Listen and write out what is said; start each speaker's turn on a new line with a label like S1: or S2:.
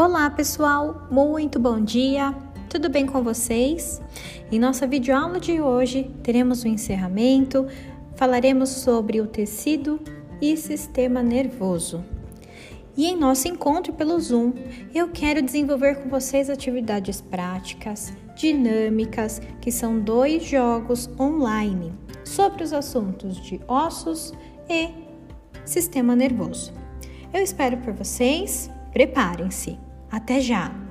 S1: Olá pessoal, muito bom dia, tudo bem com vocês? Em nossa videoaula de hoje teremos o um encerramento, falaremos sobre o tecido e sistema nervoso. E em nosso encontro pelo Zoom, eu quero desenvolver com vocês atividades práticas, dinâmicas, que são dois jogos online sobre os assuntos de ossos e sistema nervoso. Eu espero por vocês, preparem-se! Até já!